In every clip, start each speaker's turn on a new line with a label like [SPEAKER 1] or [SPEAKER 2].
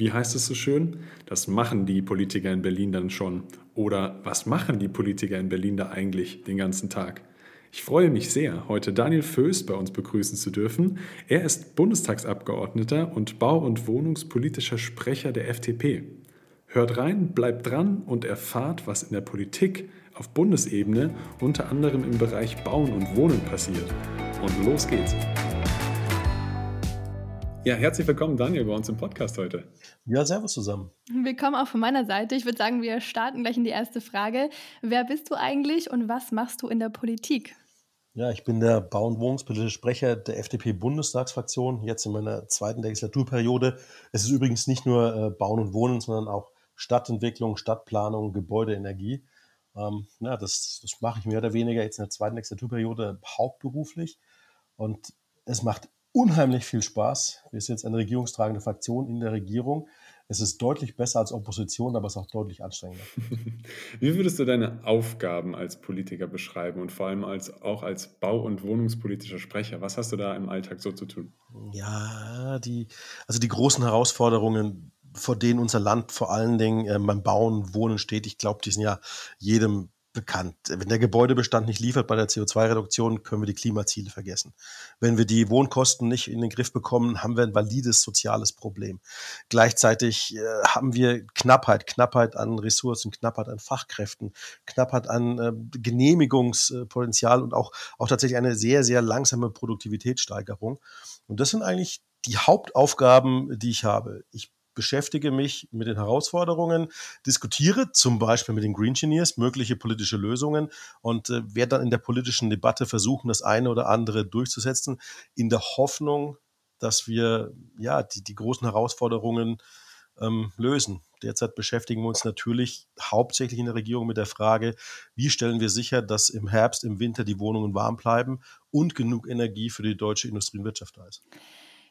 [SPEAKER 1] Wie heißt es so schön? Das machen die Politiker in Berlin dann schon. Oder was machen die Politiker in Berlin da eigentlich den ganzen Tag? Ich freue mich sehr, heute Daniel Föß bei uns begrüßen zu dürfen. Er ist Bundestagsabgeordneter und Bau- und Wohnungspolitischer Sprecher der FDP. Hört rein, bleibt dran und erfahrt, was in der Politik auf Bundesebene unter anderem im Bereich Bauen und Wohnen passiert. Und los geht's! Ja, herzlich willkommen, Daniel, bei uns im Podcast heute.
[SPEAKER 2] Ja, servus zusammen.
[SPEAKER 3] Willkommen auch von meiner Seite. Ich würde sagen, wir starten gleich in die erste Frage. Wer bist du eigentlich und was machst du in der Politik?
[SPEAKER 2] Ja, ich bin der Bau- und Wohnungspolitische Sprecher der FDP-Bundestagsfraktion, jetzt in meiner zweiten Legislaturperiode. Es ist übrigens nicht nur äh, Bauen und Wohnen, sondern auch Stadtentwicklung, Stadtplanung, Gebäudeenergie. Ähm, ja, das, das mache ich mehr oder weniger jetzt in der zweiten Legislaturperiode hauptberuflich. Und es macht unheimlich viel Spaß. Wir sind jetzt eine regierungstragende Fraktion in der Regierung. Es ist deutlich besser als Opposition, aber es ist auch deutlich anstrengender.
[SPEAKER 1] Wie würdest du deine Aufgaben als Politiker beschreiben und vor allem als, auch als bau- und wohnungspolitischer Sprecher? Was hast du da im Alltag so zu tun?
[SPEAKER 2] Ja, die, also die großen Herausforderungen, vor denen unser Land vor allen Dingen äh, beim Bauen, Wohnen steht, ich glaube, die sind ja jedem bekannt. Wenn der Gebäudebestand nicht liefert bei der CO2-Reduktion, können wir die Klimaziele vergessen. Wenn wir die Wohnkosten nicht in den Griff bekommen, haben wir ein valides soziales Problem. Gleichzeitig äh, haben wir Knappheit, Knappheit an Ressourcen, Knappheit an Fachkräften, Knappheit an äh, Genehmigungspotenzial und auch, auch tatsächlich eine sehr, sehr langsame Produktivitätssteigerung. Und das sind eigentlich die Hauptaufgaben, die ich habe. Ich beschäftige mich mit den Herausforderungen, diskutiere zum Beispiel mit den Green Engineers mögliche politische Lösungen und äh, werde dann in der politischen Debatte versuchen, das eine oder andere durchzusetzen, in der Hoffnung, dass wir ja die, die großen Herausforderungen ähm, lösen. Derzeit beschäftigen wir uns natürlich hauptsächlich in der Regierung mit der Frage, wie stellen wir sicher, dass im Herbst, im Winter die Wohnungen warm bleiben und genug Energie für die deutsche Industrie und Wirtschaft da ist.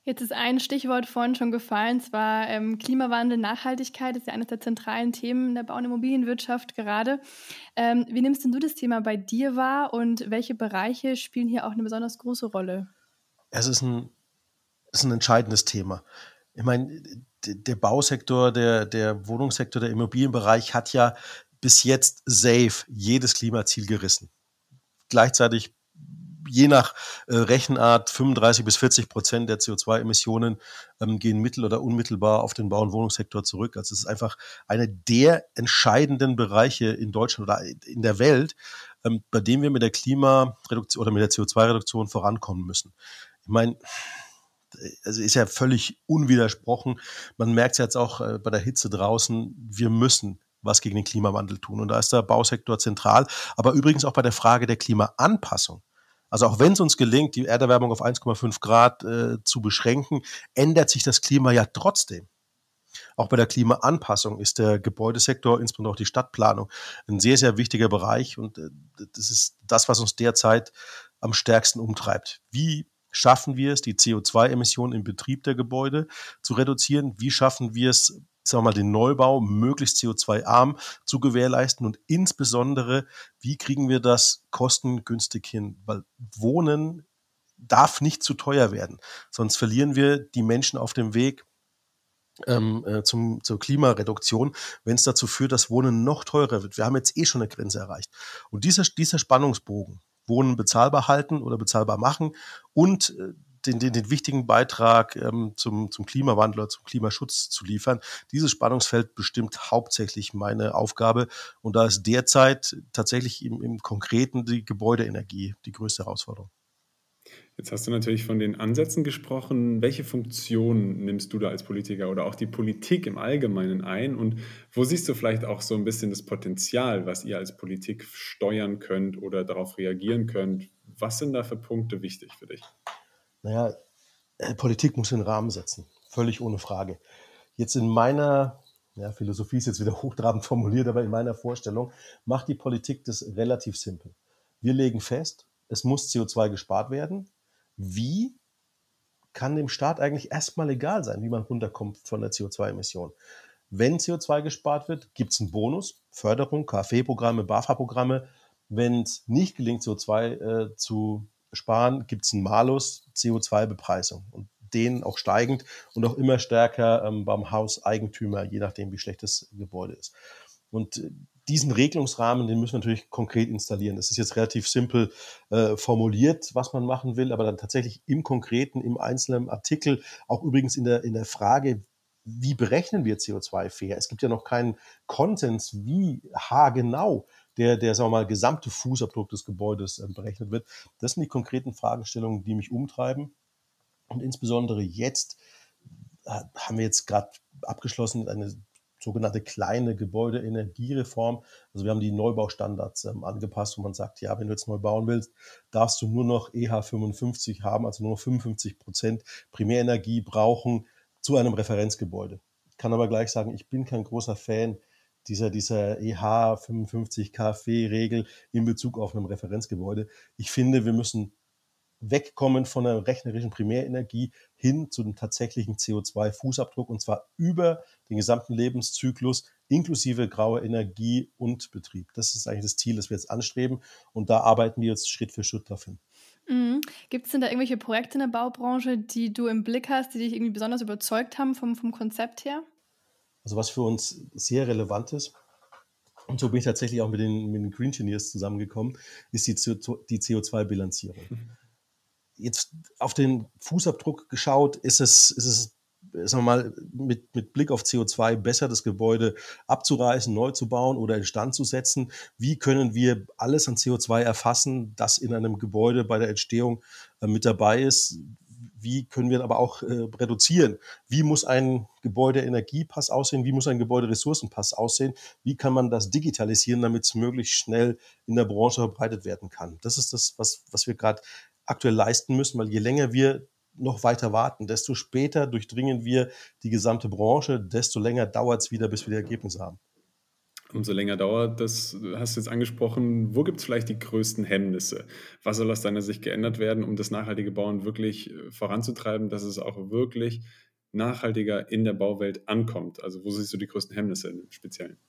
[SPEAKER 3] Jetzt ist ein Stichwort vorhin schon gefallen, zwar ähm, Klimawandel, Nachhaltigkeit, ist ja eines der zentralen Themen der Bau- und Immobilienwirtschaft gerade. Ähm, wie nimmst denn du das Thema bei dir wahr und welche Bereiche spielen hier auch eine besonders große Rolle?
[SPEAKER 2] Es ist ein, ist ein entscheidendes Thema. Ich meine, der Bausektor, der, der Wohnungssektor, der Immobilienbereich hat ja bis jetzt safe jedes Klimaziel gerissen. Gleichzeitig je nach äh, Rechenart 35 bis 40 Prozent der CO2-Emissionen ähm, gehen mittel- oder unmittelbar auf den Bau- und Wohnungssektor zurück. Also es ist einfach einer der entscheidenden Bereiche in Deutschland oder in der Welt, ähm, bei dem wir mit der Klimareduktion oder mit der CO2-Reduktion vorankommen müssen. Ich meine, also ist ja völlig unwidersprochen. Man merkt es jetzt auch äh, bei der Hitze draußen, wir müssen was gegen den Klimawandel tun. Und da ist der Bausektor zentral. Aber übrigens auch bei der Frage der Klimaanpassung. Also auch wenn es uns gelingt, die Erderwärmung auf 1,5 Grad äh, zu beschränken, ändert sich das Klima ja trotzdem. Auch bei der Klimaanpassung ist der Gebäudesektor, insbesondere auch die Stadtplanung, ein sehr, sehr wichtiger Bereich. Und äh, das ist das, was uns derzeit am stärksten umtreibt. Wie schaffen wir es, die CO2-Emissionen im Betrieb der Gebäude zu reduzieren? Wie schaffen wir es, sagen wir mal, den Neubau möglichst CO2-arm zu gewährleisten und insbesondere, wie kriegen wir das kostengünstig hin? Weil Wohnen darf nicht zu teuer werden, sonst verlieren wir die Menschen auf dem Weg ähm, äh, zum, zur Klimareduktion, wenn es dazu führt, dass Wohnen noch teurer wird. Wir haben jetzt eh schon eine Grenze erreicht. Und dieser, dieser Spannungsbogen, Wohnen bezahlbar halten oder bezahlbar machen und äh, den, den, den wichtigen Beitrag ähm, zum, zum Klimawandel oder zum Klimaschutz zu liefern. Dieses Spannungsfeld bestimmt hauptsächlich meine Aufgabe. Und da ist derzeit tatsächlich im, im Konkreten die Gebäudeenergie die größte Herausforderung.
[SPEAKER 1] Jetzt hast du natürlich von den Ansätzen gesprochen. Welche Funktion nimmst du da als Politiker oder auch die Politik im Allgemeinen ein? Und wo siehst du vielleicht auch so ein bisschen das Potenzial, was ihr als Politik steuern könnt oder darauf reagieren könnt? Was sind da für Punkte wichtig für dich?
[SPEAKER 2] Naja, äh, Politik muss den Rahmen setzen, völlig ohne Frage. Jetzt in meiner, ja, Philosophie ist jetzt wieder hochtrabend formuliert, aber in meiner Vorstellung macht die Politik das relativ simpel. Wir legen fest, es muss CO2 gespart werden. Wie kann dem Staat eigentlich erstmal egal sein, wie man runterkommt von der CO2-Emission. Wenn CO2 gespart wird, gibt es einen Bonus, Förderung, KfW-Programme, BAFA-Programme. Wenn es nicht gelingt, CO2 äh, zu sparen, gibt es einen Malus, CO2-Bepreisung. Und den auch steigend und auch immer stärker ähm, beim Hauseigentümer, je nachdem, wie schlecht das Gebäude ist. Und äh, diesen Regelungsrahmen, den müssen wir natürlich konkret installieren. Das ist jetzt relativ simpel äh, formuliert, was man machen will, aber dann tatsächlich im Konkreten, im einzelnen Artikel, auch übrigens in der, in der Frage, wie berechnen wir CO2 fair? Es gibt ja noch keinen Konsens, wie haargenau der, der sagen wir mal, gesamte Fußabdruck des Gebäudes äh, berechnet wird. Das sind die konkreten Fragestellungen, die mich umtreiben. Und insbesondere jetzt äh, haben wir jetzt gerade abgeschlossen eine sogenannte kleine Gebäudeenergiereform. Also wir haben die Neubaustandards ähm, angepasst, wo man sagt, ja, wenn du jetzt neu bauen willst, darfst du nur noch EH55 haben, also nur noch 55 Prozent Primärenergie brauchen zu einem Referenzgebäude. Ich kann aber gleich sagen, ich bin kein großer Fan dieser, dieser EH55 KfW-Regel in Bezug auf einem Referenzgebäude. Ich finde, wir müssen wegkommen von der rechnerischen Primärenergie hin zu dem tatsächlichen CO2-Fußabdruck und zwar über den gesamten Lebenszyklus inklusive grauer Energie und Betrieb. Das ist eigentlich das Ziel, das wir jetzt anstreben und da arbeiten wir jetzt Schritt für Schritt darauf hin.
[SPEAKER 3] Mhm. Gibt es denn da irgendwelche Projekte in der Baubranche, die du im Blick hast, die dich irgendwie besonders überzeugt haben vom, vom Konzept her?
[SPEAKER 2] Also was für uns sehr relevant ist, und so bin ich tatsächlich auch mit den, mit den Green Engineers zusammengekommen, ist die, die CO2-Bilanzierung. Mhm jetzt auf den Fußabdruck geschaut, ist es, ist es sagen wir mal, mit, mit Blick auf CO2 besser, das Gebäude abzureißen, neu zu bauen oder instand zu setzen? Wie können wir alles an CO2 erfassen, das in einem Gebäude bei der Entstehung äh, mit dabei ist? Wie können wir aber auch äh, reduzieren? Wie muss ein Gebäude-Energiepass aussehen? Wie muss ein Gebäude-Ressourcenpass aussehen? Wie kann man das digitalisieren, damit es möglichst schnell in der Branche verbreitet werden kann? Das ist das, was, was wir gerade aktuell leisten müssen, weil je länger wir noch weiter warten, desto später durchdringen wir die gesamte Branche, desto länger dauert es wieder, bis wir die Ergebnisse haben.
[SPEAKER 1] Umso länger dauert das, hast du jetzt angesprochen. Wo gibt es vielleicht die größten Hemmnisse? Was soll aus deiner Sicht geändert werden, um das nachhaltige Bauen wirklich äh, voranzutreiben, dass es auch wirklich nachhaltiger in der Bauwelt ankommt? Also wo siehst du die größten Hemmnisse im Speziellen?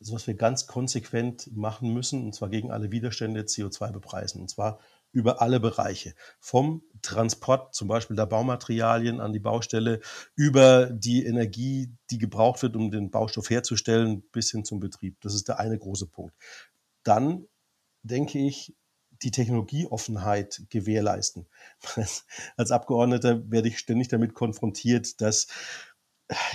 [SPEAKER 2] Also was wir ganz konsequent machen müssen, und zwar gegen alle Widerstände, CO2 bepreisen. Und zwar über alle Bereiche. Vom Transport zum Beispiel der Baumaterialien an die Baustelle, über die Energie, die gebraucht wird, um den Baustoff herzustellen, bis hin zum Betrieb. Das ist der eine große Punkt. Dann denke ich, die Technologieoffenheit gewährleisten. Als Abgeordneter werde ich ständig damit konfrontiert, dass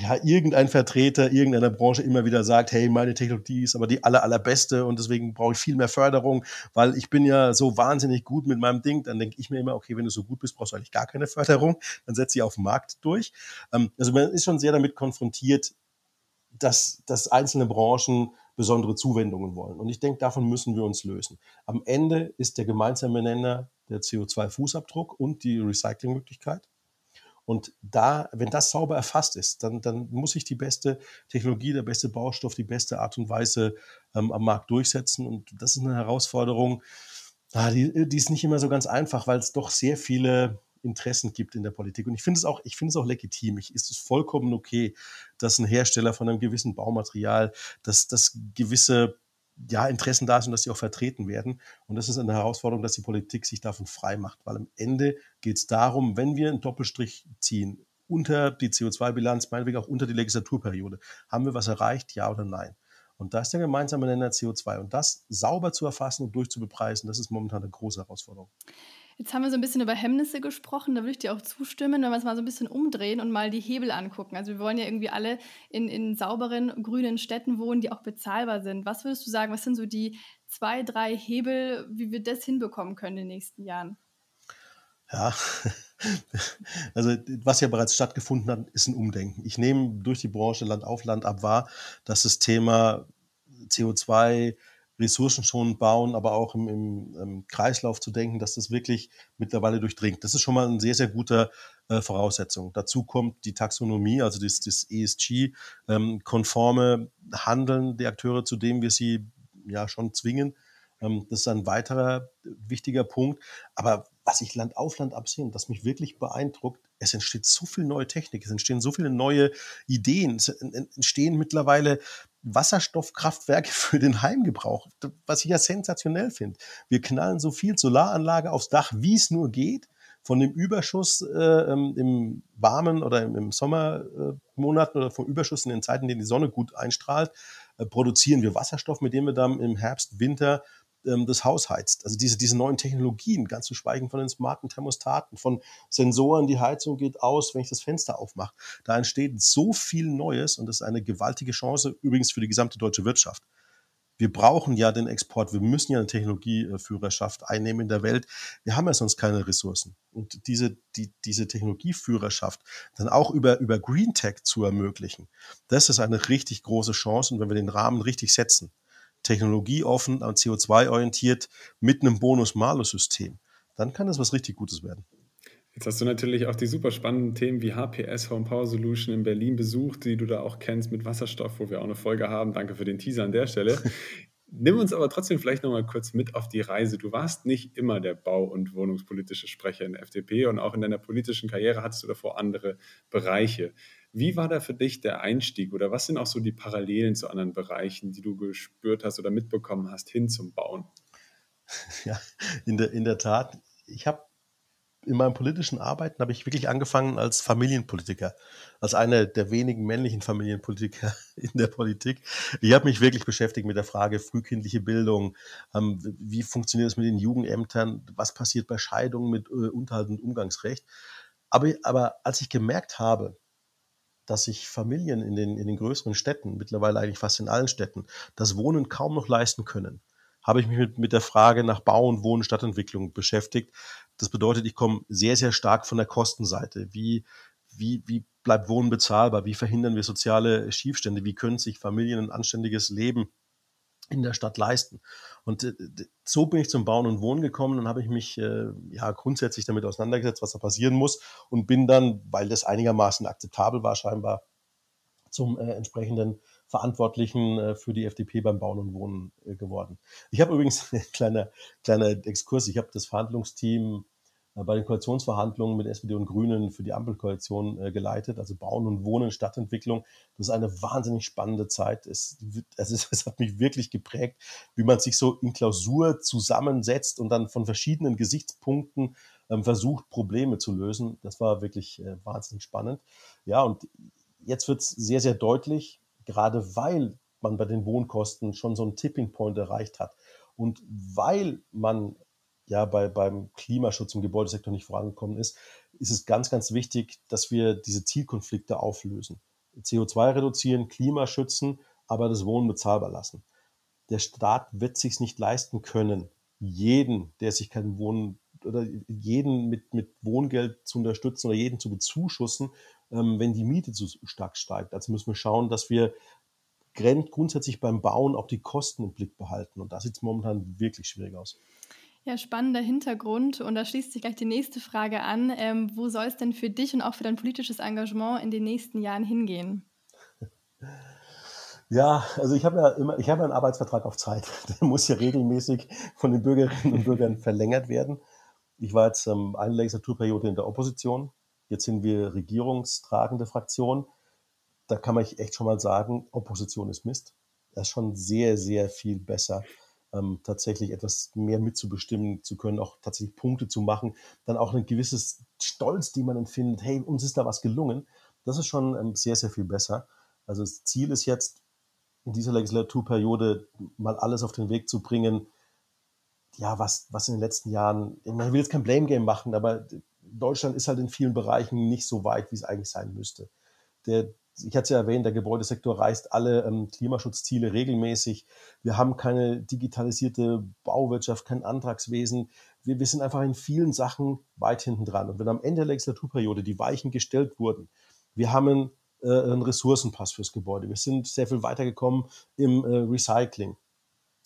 [SPEAKER 2] ja, irgendein Vertreter irgendeiner Branche immer wieder sagt, hey, meine Technologie ist aber die aller, allerbeste und deswegen brauche ich viel mehr Förderung, weil ich bin ja so wahnsinnig gut mit meinem Ding. Dann denke ich mir immer, okay, wenn du so gut bist, brauchst du eigentlich gar keine Förderung. Dann setze ich auf den Markt durch. Ähm, also man ist schon sehr damit konfrontiert, dass, dass einzelne Branchen besondere Zuwendungen wollen. Und ich denke, davon müssen wir uns lösen. Am Ende ist der gemeinsame Nenner der CO2-Fußabdruck und die Recyclingmöglichkeit. Und da, wenn das sauber erfasst ist, dann, dann muss ich die beste Technologie, der beste Baustoff, die beste Art und Weise ähm, am Markt durchsetzen. Und das ist eine Herausforderung, ah, die, die ist nicht immer so ganz einfach, weil es doch sehr viele Interessen gibt in der Politik. Und ich finde es auch, ich finde es auch legitim. Ich ist es vollkommen okay, dass ein Hersteller von einem gewissen Baumaterial, dass das gewisse ja, Interessen da sind, dass die auch vertreten werden. Und das ist eine Herausforderung, dass die Politik sich davon frei macht, weil am Ende geht es darum, wenn wir einen Doppelstrich ziehen, unter die CO2-Bilanz, meinetwegen auch unter die Legislaturperiode, haben wir was erreicht, ja oder nein? Und da ist der gemeinsame Nenner CO2. Und das sauber zu erfassen und durchzubepreisen, das ist momentan eine große Herausforderung.
[SPEAKER 3] Jetzt haben wir so ein bisschen über Hemmnisse gesprochen, da würde ich dir auch zustimmen, wenn wir es mal so ein bisschen umdrehen und mal die Hebel angucken. Also wir wollen ja irgendwie alle in, in sauberen, grünen Städten wohnen, die auch bezahlbar sind. Was würdest du sagen, was sind so die zwei, drei Hebel, wie wir das hinbekommen können in den nächsten Jahren?
[SPEAKER 2] Ja, also was ja bereits stattgefunden hat, ist ein Umdenken. Ich nehme durch die Branche Land auf Land ab wahr, dass das Thema CO2, ressourcenschonend bauen, aber auch im, im, im, Kreislauf zu denken, dass das wirklich mittlerweile durchdringt. Das ist schon mal eine sehr, sehr gute äh, Voraussetzung. Dazu kommt die Taxonomie, also das, das ESG-konforme ähm, Handeln der Akteure, zu dem wir sie ja schon zwingen, Ähm, das ist ein weiterer wichtiger Punkt. Aber was ich Land auf Land absehe, das mich wirklich beeindruckt, es entsteht so viel neue Technik, es entstehen so viele neue Ideen, es entstehen mittlerweile Wasserstoffkraftwerke für den Heimgebrauch, was ich ja sensationell finde. Wir knallen so viel Solaranlage aufs Dach, wie es nur geht. Von dem Überschuss äh, ähm, im warmen oder im, im Sommermonaten äh, oder vom Überschuss in den Zeiten, in denen die Sonne gut einstrahlt, äh, produzieren wir Wasserstoff, mit dem wir dann im Herbst, Winter ähm, das Haus heizt. Also diese, diese neuen Technologien, ganz zu schweigen von den smarten Thermostaten, von Sensoren, die Heizung geht aus, wenn ich das Fenster aufmache. Da entsteht so viel Neues und das ist eine gewaltige Chance übrigens für die gesamte deutsche Wirtschaft. Wir brauchen ja den Export, wir müssen ja eine Technologieführerschaft einnehmen in der Welt. Wir haben ja sonst keine Ressourcen. Und diese, die, diese Technologieführerschaft dann auch über, über Green Tech zu ermöglichen, das ist eine richtig große Chance. Und wenn wir den Rahmen richtig setzen, technologieoffen und CO2-orientiert mit einem Bonus-Malus-System, dann kann das was richtig Gutes werden.
[SPEAKER 1] Jetzt hast du natürlich auch die super spannenden Themen wie HPS Home Power Solution in Berlin besucht, die du da auch kennst mit Wasserstoff, wo wir auch eine Folge haben. Danke für den Teaser an der Stelle. Nimm uns aber trotzdem vielleicht nochmal kurz mit auf die Reise. Du warst nicht immer der bau- und wohnungspolitische Sprecher in der FDP und auch in deiner politischen Karriere hattest du davor andere Bereiche. Wie war da für dich der Einstieg oder was sind auch so die Parallelen zu anderen Bereichen, die du gespürt hast oder mitbekommen hast hin zum Bauen?
[SPEAKER 2] Ja, in der, in der Tat. Ich habe in meinem politischen Arbeiten habe ich wirklich angefangen als Familienpolitiker, als einer der wenigen männlichen Familienpolitiker in der Politik. Ich habe mich wirklich beschäftigt mit der Frage frühkindliche Bildung, ähm, wie funktioniert es mit den Jugendämtern, was passiert bei Scheidungen mit äh, Unterhalt und Umgangsrecht. Aber, aber als ich gemerkt habe, dass sich Familien in den, in den größeren Städten, mittlerweile eigentlich fast in allen Städten, das Wohnen kaum noch leisten können, habe ich mich mit, mit der Frage nach Bau und Wohnen, Stadtentwicklung beschäftigt. Das bedeutet, ich komme sehr, sehr stark von der Kostenseite. Wie, wie, wie bleibt Wohnen bezahlbar? Wie verhindern wir soziale Schiefstände? Wie können sich Familien ein anständiges Leben in der Stadt leisten. Und äh, so bin ich zum Bauen und Wohnen gekommen und habe ich mich äh, ja grundsätzlich damit auseinandergesetzt, was da passieren muss und bin dann, weil das einigermaßen akzeptabel war, scheinbar zum äh, entsprechenden Verantwortlichen äh, für die FDP beim Bauen und Wohnen äh, geworden. Ich habe übrigens kleiner kleiner Exkurs. Ich habe das Verhandlungsteam bei den Koalitionsverhandlungen mit SPD und Grünen für die Ampelkoalition äh, geleitet, also Bauen und Wohnen, Stadtentwicklung. Das ist eine wahnsinnig spannende Zeit. Es, es, ist, es hat mich wirklich geprägt, wie man sich so in Klausur zusammensetzt und dann von verschiedenen Gesichtspunkten ähm, versucht, Probleme zu lösen. Das war wirklich äh, wahnsinnig spannend. Ja, und jetzt wird es sehr, sehr deutlich, gerade weil man bei den Wohnkosten schon so einen Tipping Point erreicht hat und weil man ja bei, beim Klimaschutz im Gebäudesektor nicht vorangekommen ist, ist es ganz, ganz wichtig, dass wir diese Zielkonflikte auflösen. CO2 reduzieren, Klima schützen, aber das Wohnen bezahlbar lassen. Der Staat wird sich nicht leisten können, jeden, der sich kein Wohnen oder jeden mit, mit Wohngeld zu unterstützen oder jeden zu bezuschussen, ähm, wenn die Miete zu stark steigt. Also müssen wir schauen, dass wir grundsätzlich beim Bauen auch die Kosten im Blick behalten. Und da sieht momentan wirklich schwierig aus.
[SPEAKER 3] Ja, spannender Hintergrund. Und da schließt sich gleich die nächste Frage an. Ähm, wo soll es denn für dich und auch für dein politisches Engagement in den nächsten Jahren hingehen?
[SPEAKER 2] Ja, also ich habe ja immer, ich habe einen Arbeitsvertrag auf Zeit. Der muss ja regelmäßig von den Bürgerinnen und Bürgern verlängert werden. Ich war jetzt ähm, eine Legislaturperiode in der Opposition. Jetzt sind wir regierungstragende Fraktion. Da kann man echt schon mal sagen, Opposition ist Mist. Das ist schon sehr, sehr viel besser ähm, tatsächlich etwas mehr mitzubestimmen zu können, auch tatsächlich Punkte zu machen, dann auch ein gewisses Stolz, die man empfindet, hey, uns ist da was gelungen. Das ist schon ähm, sehr, sehr viel besser. Also das Ziel ist jetzt, in dieser Legislaturperiode mal alles auf den Weg zu bringen, ja, was, was in den letzten Jahren, man will jetzt kein Blame Game machen, aber Deutschland ist halt in vielen Bereichen nicht so weit, wie es eigentlich sein müsste. Der, ich hatte es ja erwähnt, der Gebäudesektor reißt alle ähm, Klimaschutzziele regelmäßig. Wir haben keine digitalisierte Bauwirtschaft, kein Antragswesen. Wir, wir sind einfach in vielen Sachen weit hinten dran. Und wenn am Ende der Legislaturperiode die Weichen gestellt wurden, wir haben einen, äh, einen Ressourcenpass fürs Gebäude, wir sind sehr viel weitergekommen im äh, Recycling.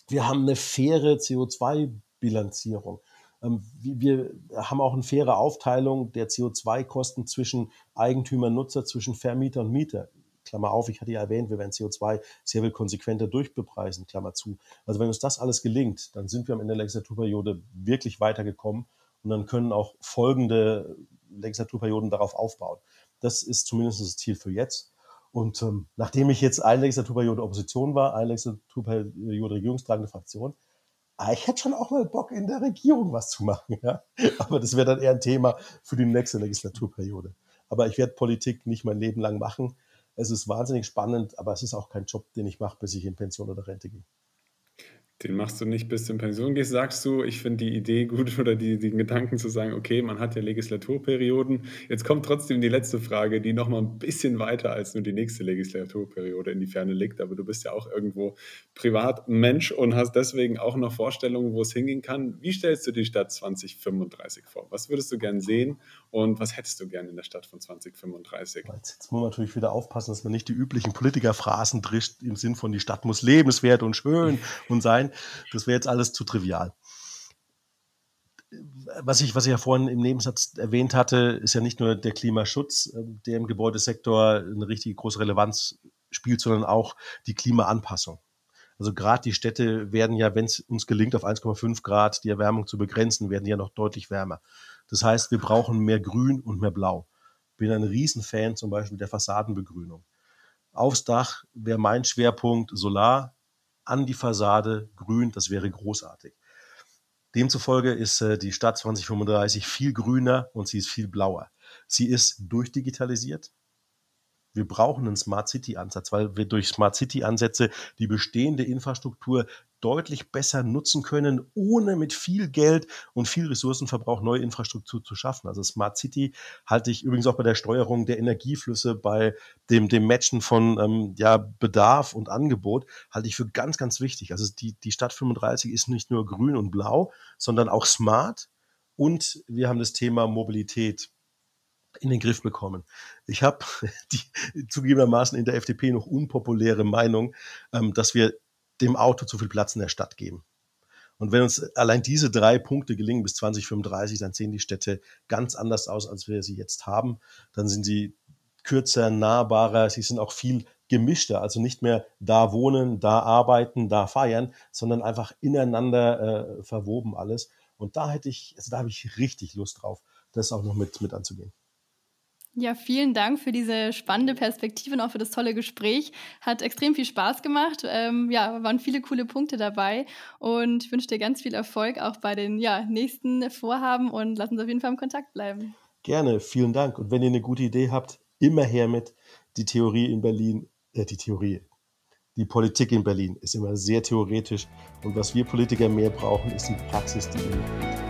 [SPEAKER 2] Wir haben eine faire CO2-Bilanzierung. Ähm, wir haben auch eine faire Aufteilung der CO2-Kosten zwischen Eigentümer, Nutzer, zwischen Vermieter und Mieter. Klammer auf, ich hatte ja erwähnt, wir werden CO2 sehr viel konsequenter durchbepreisen, Klammer zu. Also wenn uns das alles gelingt, dann sind wir am Ende der Legislaturperiode wirklich weitergekommen und dann können auch folgende Legislaturperioden darauf aufbauen. Das ist zumindest das Ziel für jetzt. Und ähm, nachdem ich jetzt eine Legislaturperiode Opposition war, eine Legislaturperiode regierungstragende Fraktion, ah, ich hätte schon auch mal Bock, in der Regierung was zu machen. Ja? Aber das wäre dann eher ein Thema für die nächste Legislaturperiode. Aber ich werde Politik nicht mein Leben lang machen. Es ist wahnsinnig spannend, aber es ist auch kein Job, den ich mache, bis ich in Pension oder Rente gehe.
[SPEAKER 1] Den machst du nicht bis in Pension gehst, sagst du, ich finde die Idee gut oder die, den Gedanken zu sagen, okay, man hat ja Legislaturperioden. Jetzt kommt trotzdem die letzte Frage, die nochmal ein bisschen weiter als nur die nächste Legislaturperiode in die Ferne liegt. Aber du bist ja auch irgendwo privat Mensch und hast deswegen auch noch Vorstellungen, wo es hingehen kann. Wie stellst du die Stadt 2035 vor? Was würdest du gern sehen und was hättest du gern in der Stadt von 2035?
[SPEAKER 2] Jetzt muss man natürlich wieder aufpassen, dass man nicht die üblichen Politikerphrasen drischt im Sinn von die Stadt muss lebenswert und schön und sein. Das wäre jetzt alles zu trivial. Was ich, was ich ja vorhin im Nebensatz erwähnt hatte, ist ja nicht nur der Klimaschutz, ähm, der im Gebäudesektor eine richtig große Relevanz spielt, sondern auch die Klimaanpassung. Also gerade die Städte werden ja, wenn es uns gelingt, auf 1,5 Grad die Erwärmung zu begrenzen, werden ja noch deutlich wärmer. Das heißt, wir brauchen mehr Grün und mehr Blau. Bin ein Riesenfan zum Beispiel der Fassadenbegrünung. Aufs Dach wäre mein Schwerpunkt Solar, an die Fassade grün, das wäre großartig. Demzufolge ist äh, die Stadt 2035 viel grüner und sie ist viel blauer. Sie ist durchdigitalisiert, wir brauchen einen Smart City Ansatz, weil wir durch Smart City Ansätze die bestehende Infrastruktur deutlich besser nutzen können, ohne mit viel Geld und viel Ressourcenverbrauch neue Infrastruktur zu schaffen. Also Smart City halte ich übrigens auch bei der Steuerung der Energieflüsse, bei dem, dem Matchen von ähm, ja, Bedarf und Angebot, halte ich für ganz, ganz wichtig. Also die, die Stadt 35 ist nicht nur grün und blau, sondern auch smart. Und wir haben das Thema Mobilität in den Griff bekommen. Ich habe die zugegebenermaßen in der FDP noch unpopuläre Meinung, ähm, dass wir dem Auto zu viel Platz in der Stadt geben. Und wenn uns allein diese drei Punkte gelingen bis 2035, dann sehen die Städte ganz anders aus, als wir sie jetzt haben. Dann sind sie kürzer, nahbarer, sie sind auch viel gemischter, also nicht mehr da wohnen, da arbeiten, da feiern, sondern einfach ineinander äh, verwoben alles. Und da hätte ich, also da habe ich richtig Lust drauf, das auch noch mit, mit anzugehen.
[SPEAKER 3] Ja, vielen Dank für diese spannende Perspektive und auch für das tolle Gespräch. Hat extrem viel Spaß gemacht. Ähm, ja, waren viele coole Punkte dabei und ich wünsche dir ganz viel Erfolg auch bei den ja, nächsten Vorhaben und lass uns auf jeden Fall im Kontakt bleiben.
[SPEAKER 2] Gerne, vielen Dank. Und wenn ihr eine gute Idee habt, immer her mit. Die Theorie in Berlin, äh, die Theorie, die Politik in Berlin ist immer sehr theoretisch und was wir Politiker mehr brauchen, ist die Praxis, die ihr mitbringt.